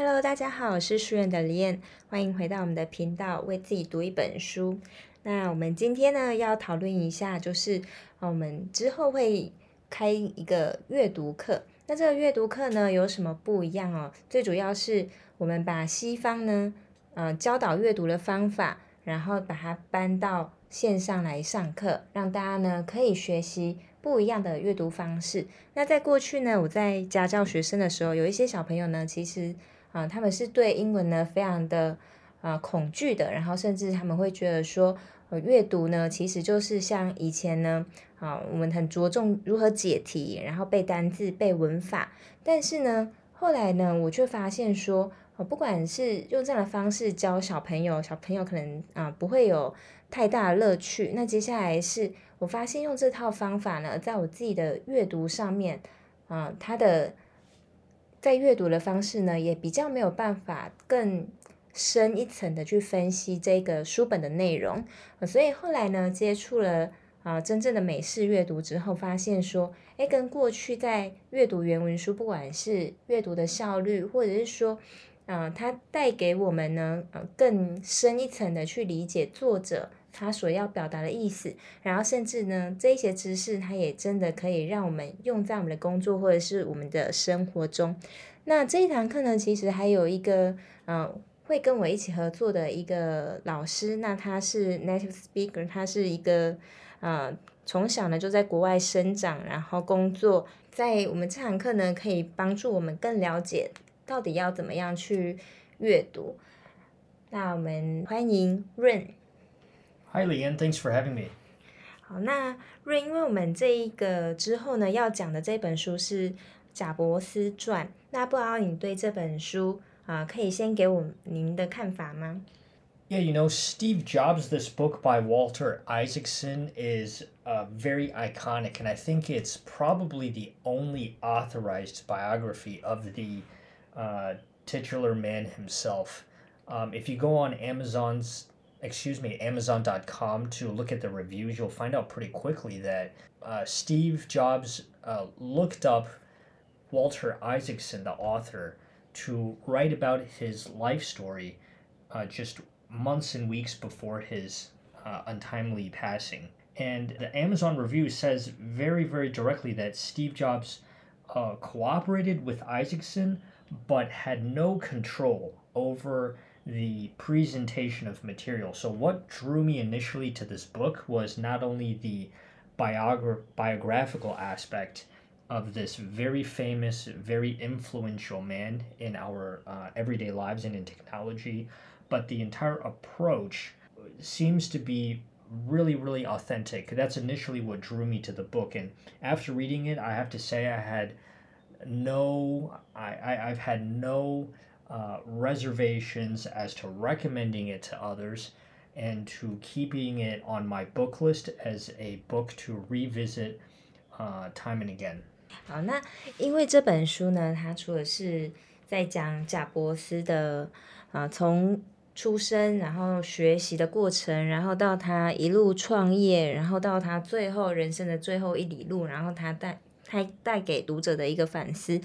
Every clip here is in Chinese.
Hello，大家好，我是书院的李燕，欢迎回到我们的频道，为自己读一本书。那我们今天呢，要讨论一下，就是我们之后会开一个阅读课。那这个阅读课呢，有什么不一样哦？最主要是我们把西方呢，呃，教导阅读的方法，然后把它搬到线上来上课，让大家呢可以学习不一样的阅读方式。那在过去呢，我在家教学生的时候，有一些小朋友呢，其实。啊，他们是对英文呢非常的啊恐惧的，然后甚至他们会觉得说，呃，阅读呢其实就是像以前呢，啊，我们很着重如何解题，然后背单字、背文法。但是呢，后来呢，我却发现说，呃，不管是用这样的方式教小朋友，小朋友可能啊不会有太大的乐趣。那接下来是我发现用这套方法呢，在我自己的阅读上面，啊，它的。在阅读的方式呢，也比较没有办法更深一层的去分析这个书本的内容，所以后来呢，接触了啊真正的美式阅读之后，发现说，哎，跟过去在阅读原文书，不管是阅读的效率，或者是说，啊，它带给我们呢，呃，更深一层的去理解作者。他所要表达的意思，然后甚至呢，这一些知识，它也真的可以让我们用在我们的工作或者是我们的生活中。那这一堂课呢，其实还有一个，嗯、会跟我一起合作的一个老师，那他是 native speaker，他是一个，呃，从小呢就在国外生长，然后工作，在我们这堂课呢，可以帮助我们更了解到底要怎么样去阅读。那我们欢迎 Rain。Hi, Leanne. Thanks for having me. 好，那瑞，因为我们这一个之后呢，要讲的这本书是贾伯斯传。那不知道你对这本书啊、呃，可以先给我您的看法吗？Yeah, you know, Steve Jobs, this book by Walter Isaacson is uh, very iconic, and I think it's probably the only authorized biography of the uh, titular man himself. Um, if you go on Amazon's excuse me, Amazon.com to look at the reviews, you'll find out pretty quickly that uh, Steve Jobs uh, looked up Walter Isaacson, the author, to write about his life story uh, just months and weeks before his uh, untimely passing. And the Amazon review says very, very directly that Steve Jobs uh, cooperated with Isaacson but had no control over the presentation of material. So, what drew me initially to this book was not only the biogra- biographical aspect of this very famous, very influential man in our uh, everyday lives and in technology, but the entire approach seems to be really, really authentic. That's initially what drew me to the book. And after reading it, I have to say I had no, I, I, I've had no uh, reservations as to recommending it to others and to keeping it on my book list as a book to revisit uh, time and again. 好，那因为这本书呢，它除了是在讲贾伯斯的啊，从出生然后学习的过程，然后到他一路创业，然后到他最后人生的最后一里路，然后他带他带给读者的一个反思，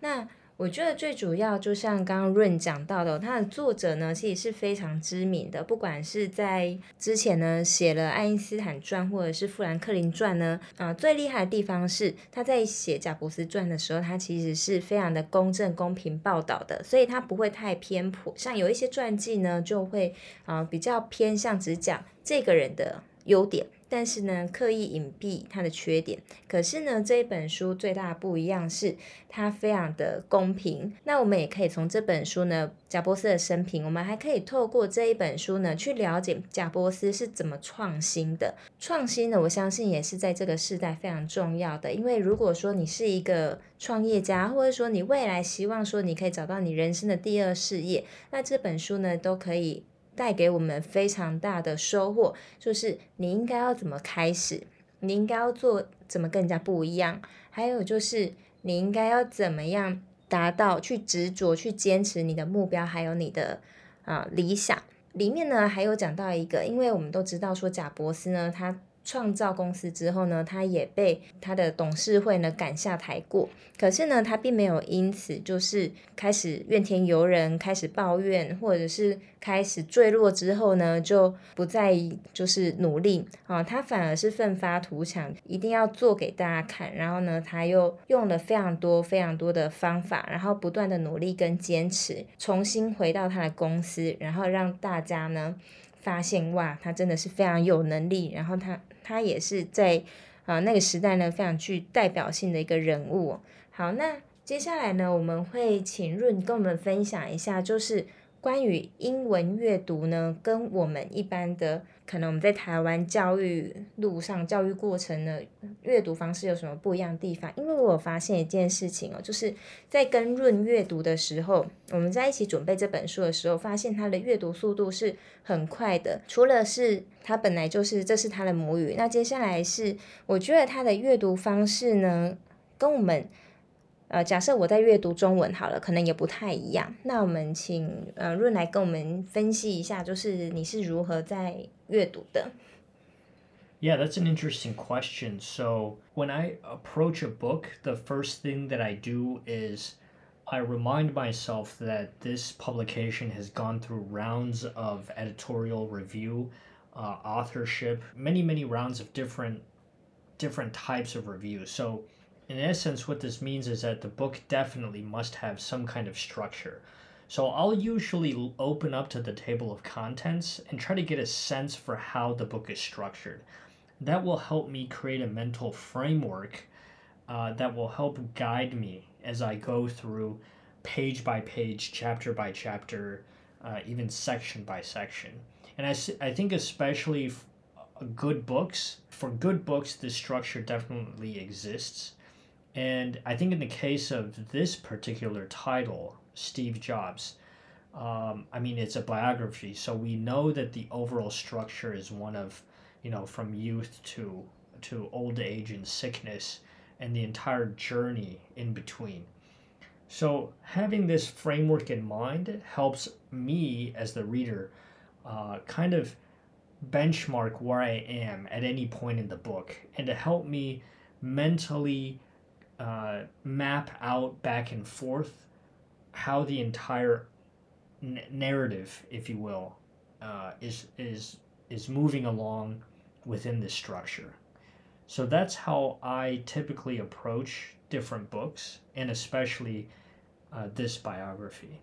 那。 我觉得最主要，就像刚刚润讲到的，他的作者呢，其实是非常知名的。不管是在之前呢写了爱因斯坦传，或者是富兰克林传呢，啊、最厉害的地方是他在写贾伯斯传的时候，他其实是非常的公正、公平报道的，所以他不会太偏颇。像有一些传记呢，就会啊、比较偏向只讲这个人的优点。但是呢，刻意隐蔽他的缺点。可是呢，这一本书最大的不一样是，它非常的公平。那我们也可以从这本书呢，贾伯斯的生平，我们还可以透过这一本书呢，去了解贾伯斯是怎么创新的。创新呢，我相信也是在这个时代非常重要的。因为如果说你是一个创业家，或者说你未来希望说你可以找到你人生的第二事业，那这本书呢，都可以。带给我们非常大的收获，就是你应该要怎么开始，你应该要做怎么更加不一样，还有就是你应该要怎么样达到去执着去坚持你的目标，还有你的啊、理想。里面呢还有讲到一个，因为我们都知道说贾伯斯呢，他创造公司之后呢，他也被他的董事会呢赶下台过。可是呢，他并没有因此就是开始怨天尤人，开始抱怨，或者是开始坠落之后呢，就不再就是努力啊。他反而是奋发图强，一定要做给大家看。然后呢，他又用了非常多非常多的方法，然后不断的努力跟坚持，重新回到他的公司，然后让大家呢发现哇，他真的是非常有能力。然后他他也是在啊那个时代呢非常具代表性的一个人物。好，那接下来呢，我们会请润跟我们分享一下，就是关于英文阅读呢，跟我们一般的可能我们在台湾教育路上教育过程的，阅读方式有什么不一样的地方？因为我有发现一件事情哦，就是在跟润阅读的时候，我们在一起准备这本书的时候，发现他的阅读速度是很快的。除了是他本来就是这是他的母语，那接下来是我觉得他的阅读方式呢，跟我们。呃，假设我在阅读中文好了，可能也不太一样。那我们请呃润来跟我们分析一下，就是你是如何在阅读的？Yeah, that's an interesting question. So when I approach a book, the first thing that I do is I remind myself that this publication has gone through rounds of editorial review, uh, authorship, many, many rounds of different different types of reviews. So in essence, what this means is that the book definitely must have some kind of structure. So I'll usually open up to the table of contents and try to get a sense for how the book is structured. That will help me create a mental framework uh, that will help guide me as I go through page by page, chapter by chapter, uh, even section by section. And I, I think, especially good books, for good books, this structure definitely exists and I think in the case of this particular title, Steve Jobs, um, I mean, it's a biography, so we know that the overall structure is one of, you know, from youth to to old age and sickness, and the entire journey in between. So having this framework in mind helps me as the reader, uh, kind of benchmark where I am at any point in the book, and to help me mentally uh, map out back and forth how the entire n- narrative, if you will, uh, is is is moving along within this structure. So that's how I typically approach different books, and especially uh, this biography.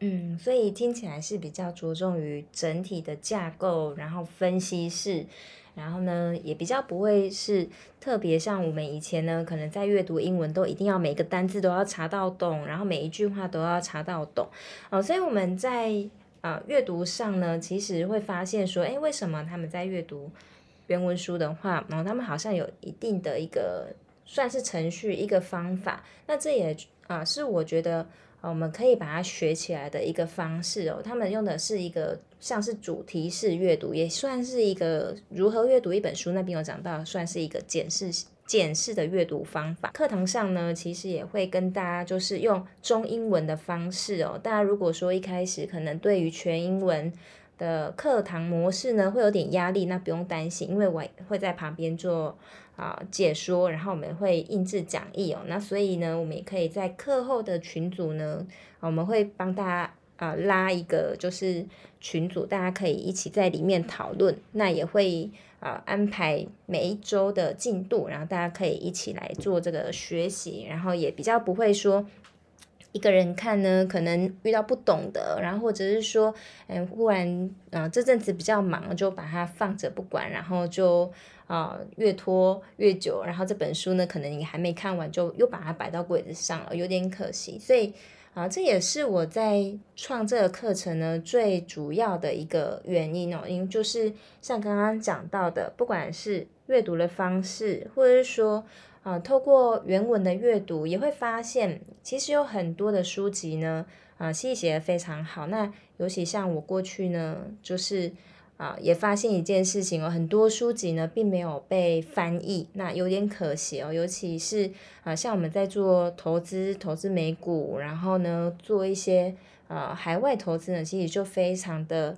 嗯，所以听起来是比较着重于整体的架构，然后分析式。然后呢，也比较不会是特别像我们以前呢，可能在阅读英文都一定要每个单字都要查到懂，然后每一句话都要查到懂。哦，所以我们在啊、阅读上呢，其实会发现说，哎，为什么他们在阅读原文书的话，然后他们好像有一定的一个算是程序一个方法。那这也啊、是我觉得。我们可以把它学起来的一个方式哦。他们用的是一个像是主题式阅读，也算是一个如何阅读一本书。那边有讲到，算是一个检视检视的阅读方法。课堂上呢，其实也会跟大家就是用中英文的方式哦。大家如果说一开始可能对于全英文的课堂模式呢，会有点压力，那不用担心，因为我会在旁边做。啊，解说，然后我们会印制讲义哦。那所以呢，我们也可以在课后的群组呢，我们会帮大家啊拉一个就是群组，大家可以一起在里面讨论。那也会啊安排每一周的进度，然后大家可以一起来做这个学习，然后也比较不会说一个人看呢，可能遇到不懂的，然后或者是说，嗯，忽然啊这阵子比较忙，就把它放着不管，然后就。啊，越拖越久，然后这本书呢，可能你还没看完，就又把它摆到柜子上了，有点可惜。所以啊，这也是我在创这个课程呢最主要的一个原因哦，因为就是像刚刚讲到的，不管是阅读的方式，或者是说啊，透过原文的阅读，也会发现其实有很多的书籍呢，啊，细写的非常好。那尤其像我过去呢，就是。啊，也发现一件事情哦，很多书籍呢并没有被翻译，那有点可惜哦。尤其是啊，像我们在做投资、投资美股，然后呢做一些啊海外投资呢，其实就非常的、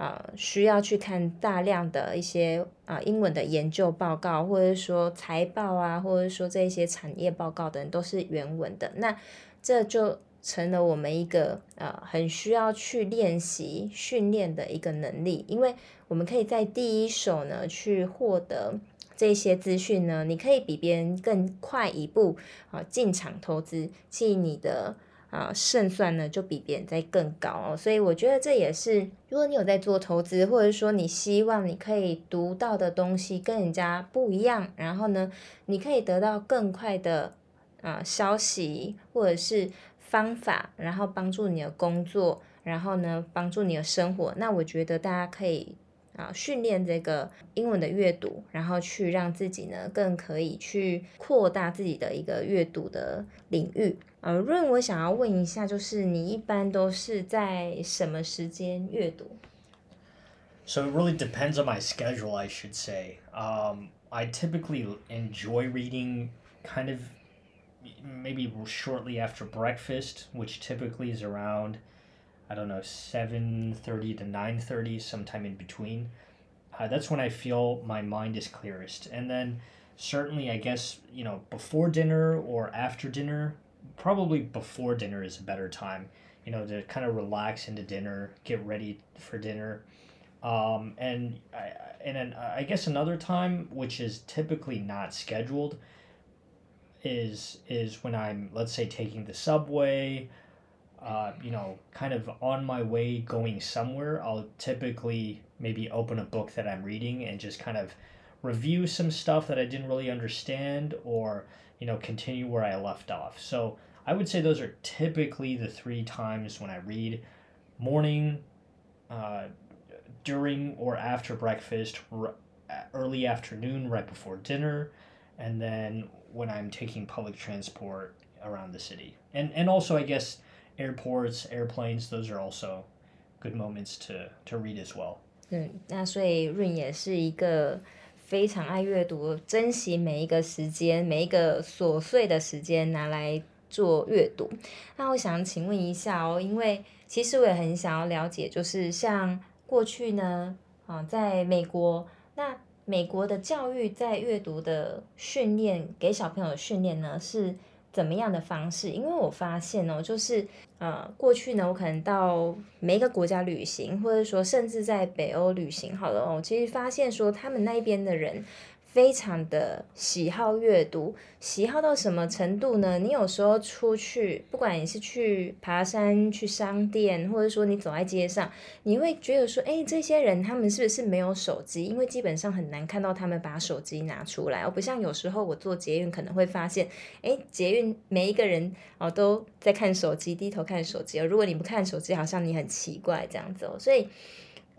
呃，需要去看大量的一些啊、英文的研究报告，或者说财报啊，或者说这些产业报告等都是原文的。那这就成了我们一个呃很需要去练习训练的一个能力，因为我们可以在第一手呢去获得这些资讯呢，你可以比别人更快一步啊进场投资，进你的。啊，胜算呢就比别人在更高哦，所以我觉得这也是，如果你有在做投资，或者说你希望你可以读到的东西跟人家不一样，然后呢，你可以得到更快的啊消息或者是方法，然后帮助你的工作，然后呢帮助你的生活，那我觉得大家可以。啊，训练这个英文的阅读，然后去让自己呢更可以去扩大自己的一个阅读的领域。呃，Ron，我想要问一下，就是你一般都是在什么时间阅读？So it really depends on my schedule, I should say. Um, I typically enjoy reading kind of maybe shortly after breakfast, which typically is around I don't know, 7.30 to 9.30, sometime in between. Uh, that's when I feel my mind is clearest. And then certainly, I guess, you know, before dinner or after dinner, probably before dinner is a better time, you know, to kind of relax into dinner, get ready for dinner. Um, and I, and then I guess another time, which is typically not scheduled, is is when I'm let's say taking the subway, uh, you know, kind of on my way going somewhere, I'll typically maybe open a book that I'm reading and just kind of review some stuff that I didn't really understand or, you know, continue where I left off. So I would say those are typically the three times when I read morning, uh, during or after breakfast, r- early afternoon, right before dinner, and then when I'm taking public transport around the city. And, and also, I guess, airports, airplanes, those are also good moments to to read as well. 嗯，那所以润也是一个非常爱阅读，珍惜每一个时间，每一个琐碎的时间拿来做阅读。那我想请问一下哦，因为其实我也很想要了解，就是像过去呢，啊，在美国，那美国的教育在阅读的训练，给小朋友的训练呢是。怎么样的方式？因为我发现哦，就是呃，过去呢，我可能到每一个国家旅行，或者说甚至在北欧旅行，好了哦，其实发现说他们那边的人。非常的喜好阅读，喜好到什么程度呢？你有时候出去，不管你是去爬山、去商店，或者说你走在街上，你会觉得说，哎，这些人他们是不是没有手机？因为基本上很难看到他们把手机拿出来。而不像有时候我坐捷运可能会发现，哎，捷运每一个人哦都在看手机，低头看手机。如果你不看手机，好像你很奇怪这样子哦。所以。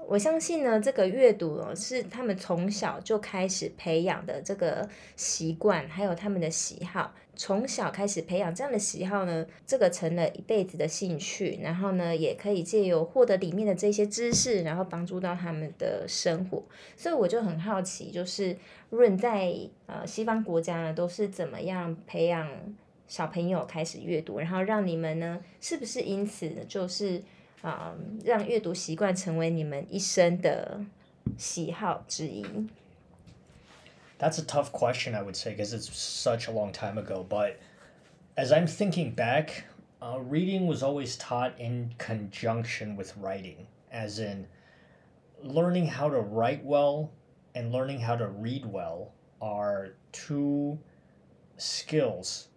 我相信呢，这个阅读哦，是他们从小就开始培养的这个习惯，还有他们的喜好。从小开始培养这样的喜好呢，这个成了一辈子的兴趣。然后呢，也可以借由获得里面的这些知识，然后帮助到他们的生活。所以我就很好奇，就是润在呃西方国家呢，都是怎么样培养小朋友开始阅读，然后让你们呢，是不是因此就是？啊，让阅读习惯成为你们一生的喜好之一。That's a tough question, I would say, because it's such a long time ago. But as I'm thinking back, uh, reading was always taught in conjunction with writing, as in learning how to write well and learning how to read well are two skills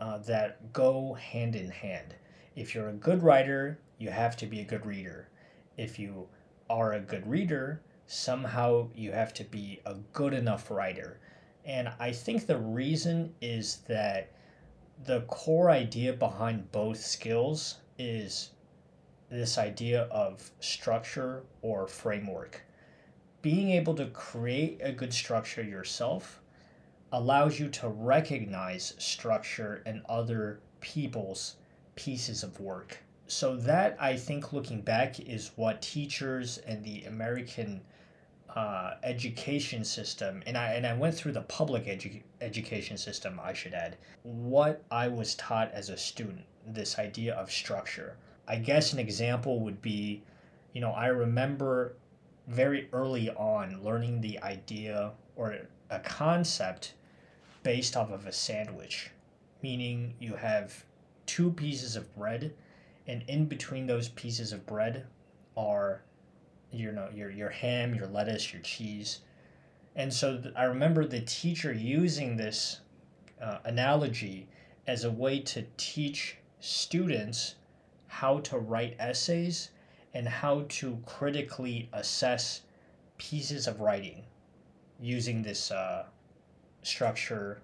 uh, that go hand in hand. If you're a good writer, you have to be a good reader. If you are a good reader, somehow you have to be a good enough writer. And I think the reason is that the core idea behind both skills is this idea of structure or framework. Being able to create a good structure yourself allows you to recognize structure in other people's pieces of work so that I think looking back is what teachers and the American uh, education system and I and I went through the public edu- education system I should add what I was taught as a student this idea of structure. I guess an example would be you know I remember very early on learning the idea or a concept based off of a sandwich, meaning you have two pieces of bread, and in between those pieces of bread are you know your your ham, your lettuce, your cheese. And so th- I remember the teacher using this uh, analogy as a way to teach students how to write essays and how to critically assess pieces of writing using this uh, structure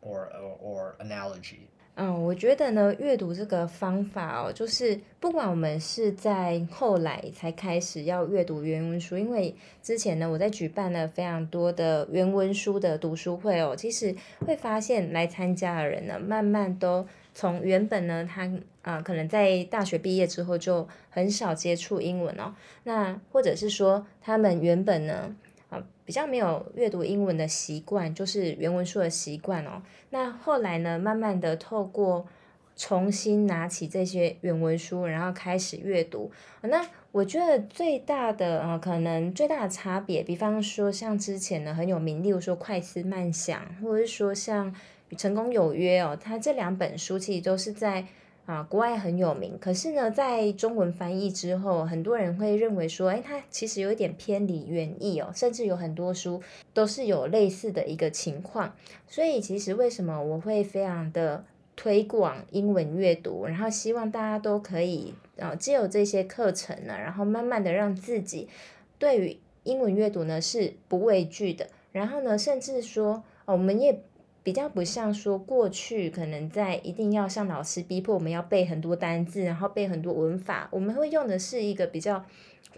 or, or, or analogy. 嗯，我觉得呢，阅读这个方法哦，就是不管我们是在后来才开始要阅读原文书，因为之前呢，我在举办了非常多的原文书的读书会哦，其实会发现来参加的人呢，慢慢都从原本呢，他啊、可能在大学毕业之后就很少接触英文哦，那或者是说他们原本呢。比较没有阅读英文的习惯，就是原文书的习惯哦。那后来呢，慢慢的透过重新拿起这些原文书，然后开始阅读。那我觉得最大的呃，可能最大的差别，比方说像之前呢很有名，例如说《快思慢想》，或者是说像《与成功有约》哦，它这两本书其实都是在。啊，国外很有名，可是呢，在中文翻译之后，很多人会认为说，哎，它其实有一点偏离原意哦，甚至有很多书都是有类似的一个情况。所以，其实为什么我会非常的推广英文阅读，然后希望大家都可以啊，借由这些课程呢，然后慢慢的让自己对于英文阅读呢是不畏惧的，然后呢，甚至说，我们也。比较不像说过去可能在一定要像老师逼迫我们要背很多单字，然后背很多文法，我们会用的是一个比较，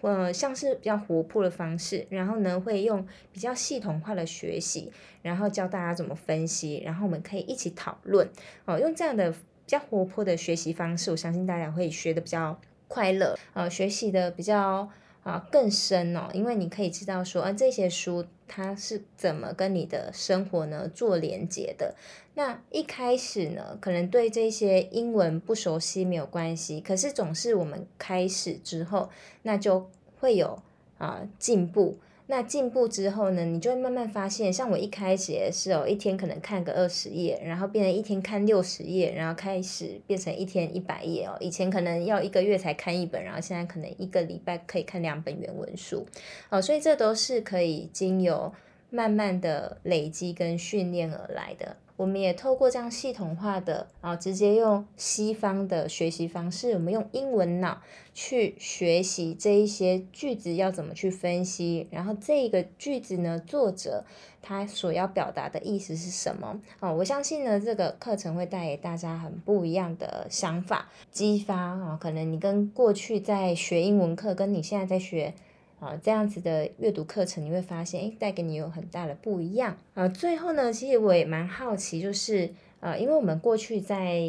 呃，像是比较活泼的方式，然后呢会用比较系统化的学习，然后教大家怎么分析，然后我们可以一起讨论，哦，用这样的比较活泼的学习方式，我相信大家会学得比较快乐，呃，学习的比较。啊，更深哦，因为你可以知道说，啊，这些书它是怎么跟你的生活呢做连接的。那一开始呢，可能对这些英文不熟悉没有关系，可是总是我们开始之后，那就会有啊进步。那进步之后呢，你就会慢慢发现，像我一开始也是哦，一天可能看个二十页，然后变成一天看六十页，然后开始变成一天一百页哦。以前可能要一个月才看一本，然后现在可能一个礼拜可以看两本原文书哦。所以这都是可以经由慢慢的累积跟训练而来的。我们也透过这样系统化的，然后直接用西方的学习方式，我们用英文脑去学习这一些句子要怎么去分析，然后这个句子呢，作者他所要表达的意思是什么？哦，我相信呢，这个课程会带给大家很不一样的想法，激发啊，可能你跟过去在学英文课，跟你现在在学。啊，这样子的阅读课程，你会发现，诶，带给你有很大的不一样。啊，最后呢，其实我也蛮好奇，就是，呃，因为我们过去在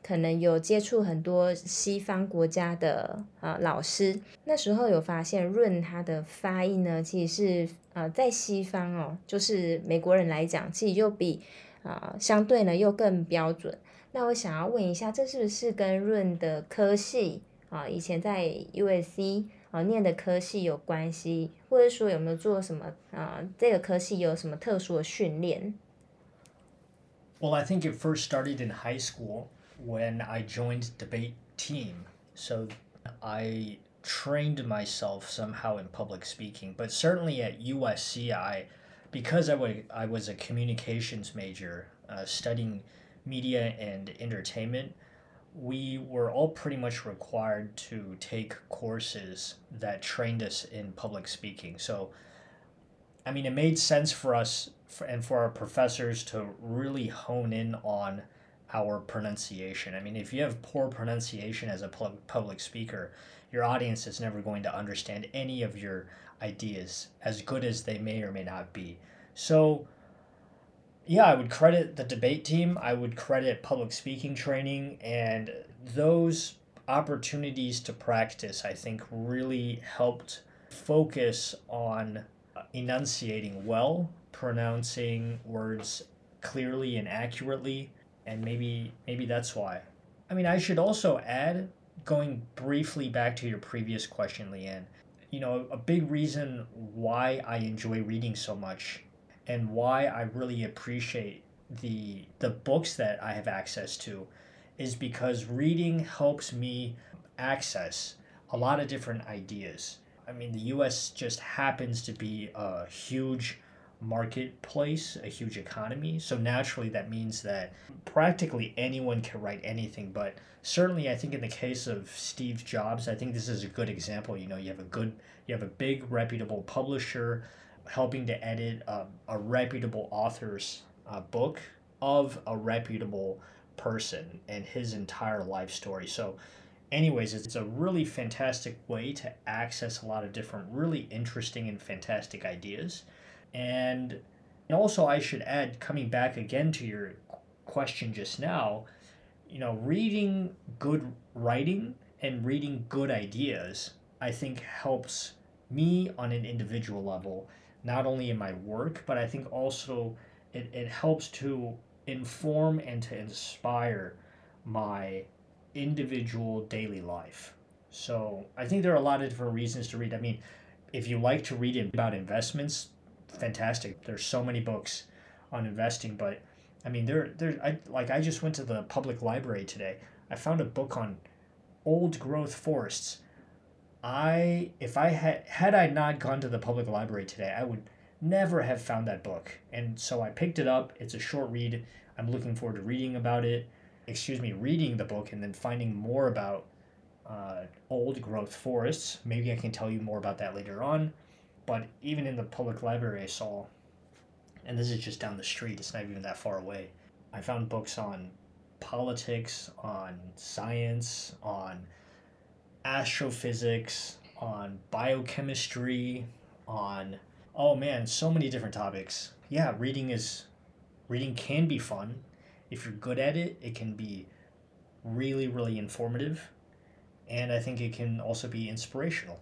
可能有接触很多西方国家的啊老师，那时候有发现润他的发音呢，其实是呃在西方哦，就是美国人来讲，其实又比啊相对呢又更标准。那我想要问一下，这是不是跟润的科系啊，以前在 USC？啊，念的科系有关系，或者说有没有做什么啊？这个科系有什么特殊的训练？Well, I think it first started in high school when I joined debate team. So I trained myself somehow in public speaking. But certainly at USC, I because I was I was a communications major, uh, studying media and entertainment we were all pretty much required to take courses that trained us in public speaking. So, I mean, it made sense for us for, and for our professors to really hone in on our pronunciation. I mean, if you have poor pronunciation as a public speaker, your audience is never going to understand any of your ideas, as good as they may or may not be. So, yeah, I would credit the debate team. I would credit public speaking training and those opportunities to practice, I think, really helped focus on enunciating well, pronouncing words clearly and accurately, and maybe maybe that's why. I mean, I should also add, going briefly back to your previous question, Leanne, you know, a big reason why I enjoy reading so much and why I really appreciate the the books that I have access to is because reading helps me access a lot of different ideas. I mean, the US just happens to be a huge marketplace, a huge economy. So naturally, that means that practically anyone can write anything. But certainly, I think in the case of Steve Jobs, I think this is a good example. You know, you have a good, you have a big reputable publisher helping to edit a, a reputable author's uh, book of a reputable person and his entire life story. So, anyways, it's a really fantastic way to access a lot of different, really interesting and fantastic ideas. And, and also, I should add, coming back again to your question just now, you know, reading good writing and reading good ideas, I think helps me on an individual level, not only in my work, but I think also it, it helps to inform and to inspire my individual daily life. So I think there are a lot of different reasons to read. I mean, if you like to read about investments, fantastic. There's so many books on investing, but I mean, there, there. I like. I just went to the public library today. I found a book on old growth forests. I, if I had had I not gone to the public library today, I would never have found that book. And so I picked it up. It's a short read. I'm looking forward to reading about it. Excuse me, reading the book and then finding more about uh, old growth forests. Maybe I can tell you more about that later on. But even in the public library, I saw, and this is just down the street, it's not even that far away. I found books on politics, on science, on astrophysics, on biochemistry, on oh man, so many different topics. Yeah, reading is reading can be fun. If you're good at it, it can be really, really informative. And I think it can also be inspirational.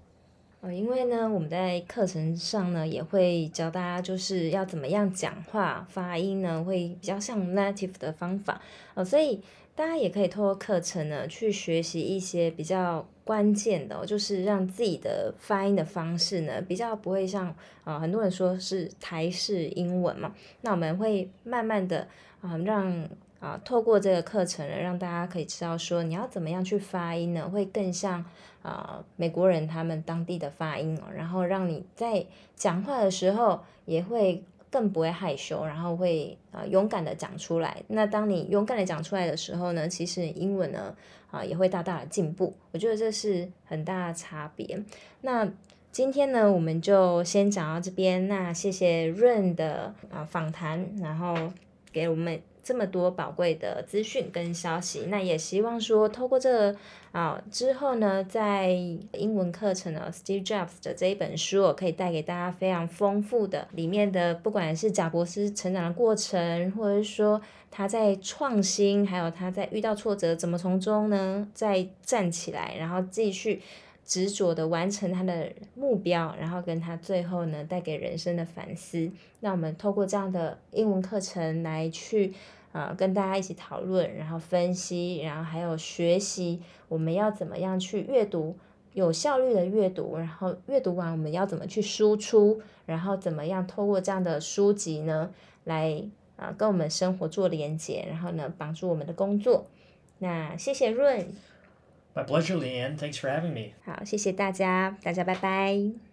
呃，因为呢，我们在课程上呢也会教大家，就是要怎么样讲话，发音呢会比较像 native 的方法，呃，所以大家也可以透过课程呢去学习一些比较 关键的，就是让自己的发音的方式呢比较不会像啊、很多人说是台式英文嘛，那我们会慢慢的啊、让。啊，透过这个课程呢，让大家可以知道说你要怎么样去发音呢，会更像啊美国人他们当地的发音哦，然后让你在讲话的时候也会更不会害羞，然后会啊勇敢的讲出来。那当你勇敢的讲出来的时候呢，其实英文呢啊也会大大的进步。我觉得这是很大的差别。那今天呢，我们就先讲到这边。那谢谢润的啊访谈，然后给我们。这么多宝贵的资讯跟消息，那也希望说透过这啊之后呢，在英文课程呢，Steve Jobs 的这一本书，我可以带给大家非常丰富的里面的，不管是贾伯斯成长的过程，或者是说他在创新，还有他在遇到挫折怎么从中呢再站起来，然后继续。执着的完成他的目标，然后跟他最后呢带给人生的反思。那我们透过这样的英文课程来去、呃、跟大家一起讨论，然后分析，然后还有学习我们要怎么样去阅读，有效率的阅读，然后阅读完我们要怎么去输出，然后怎么样透过这样的书籍呢来啊、呃、跟我们生活做连接，然后呢帮助我们的工作。那谢谢润。My pleasure, Leanne. Thanks for having me. 好，谢谢大家，大家拜拜。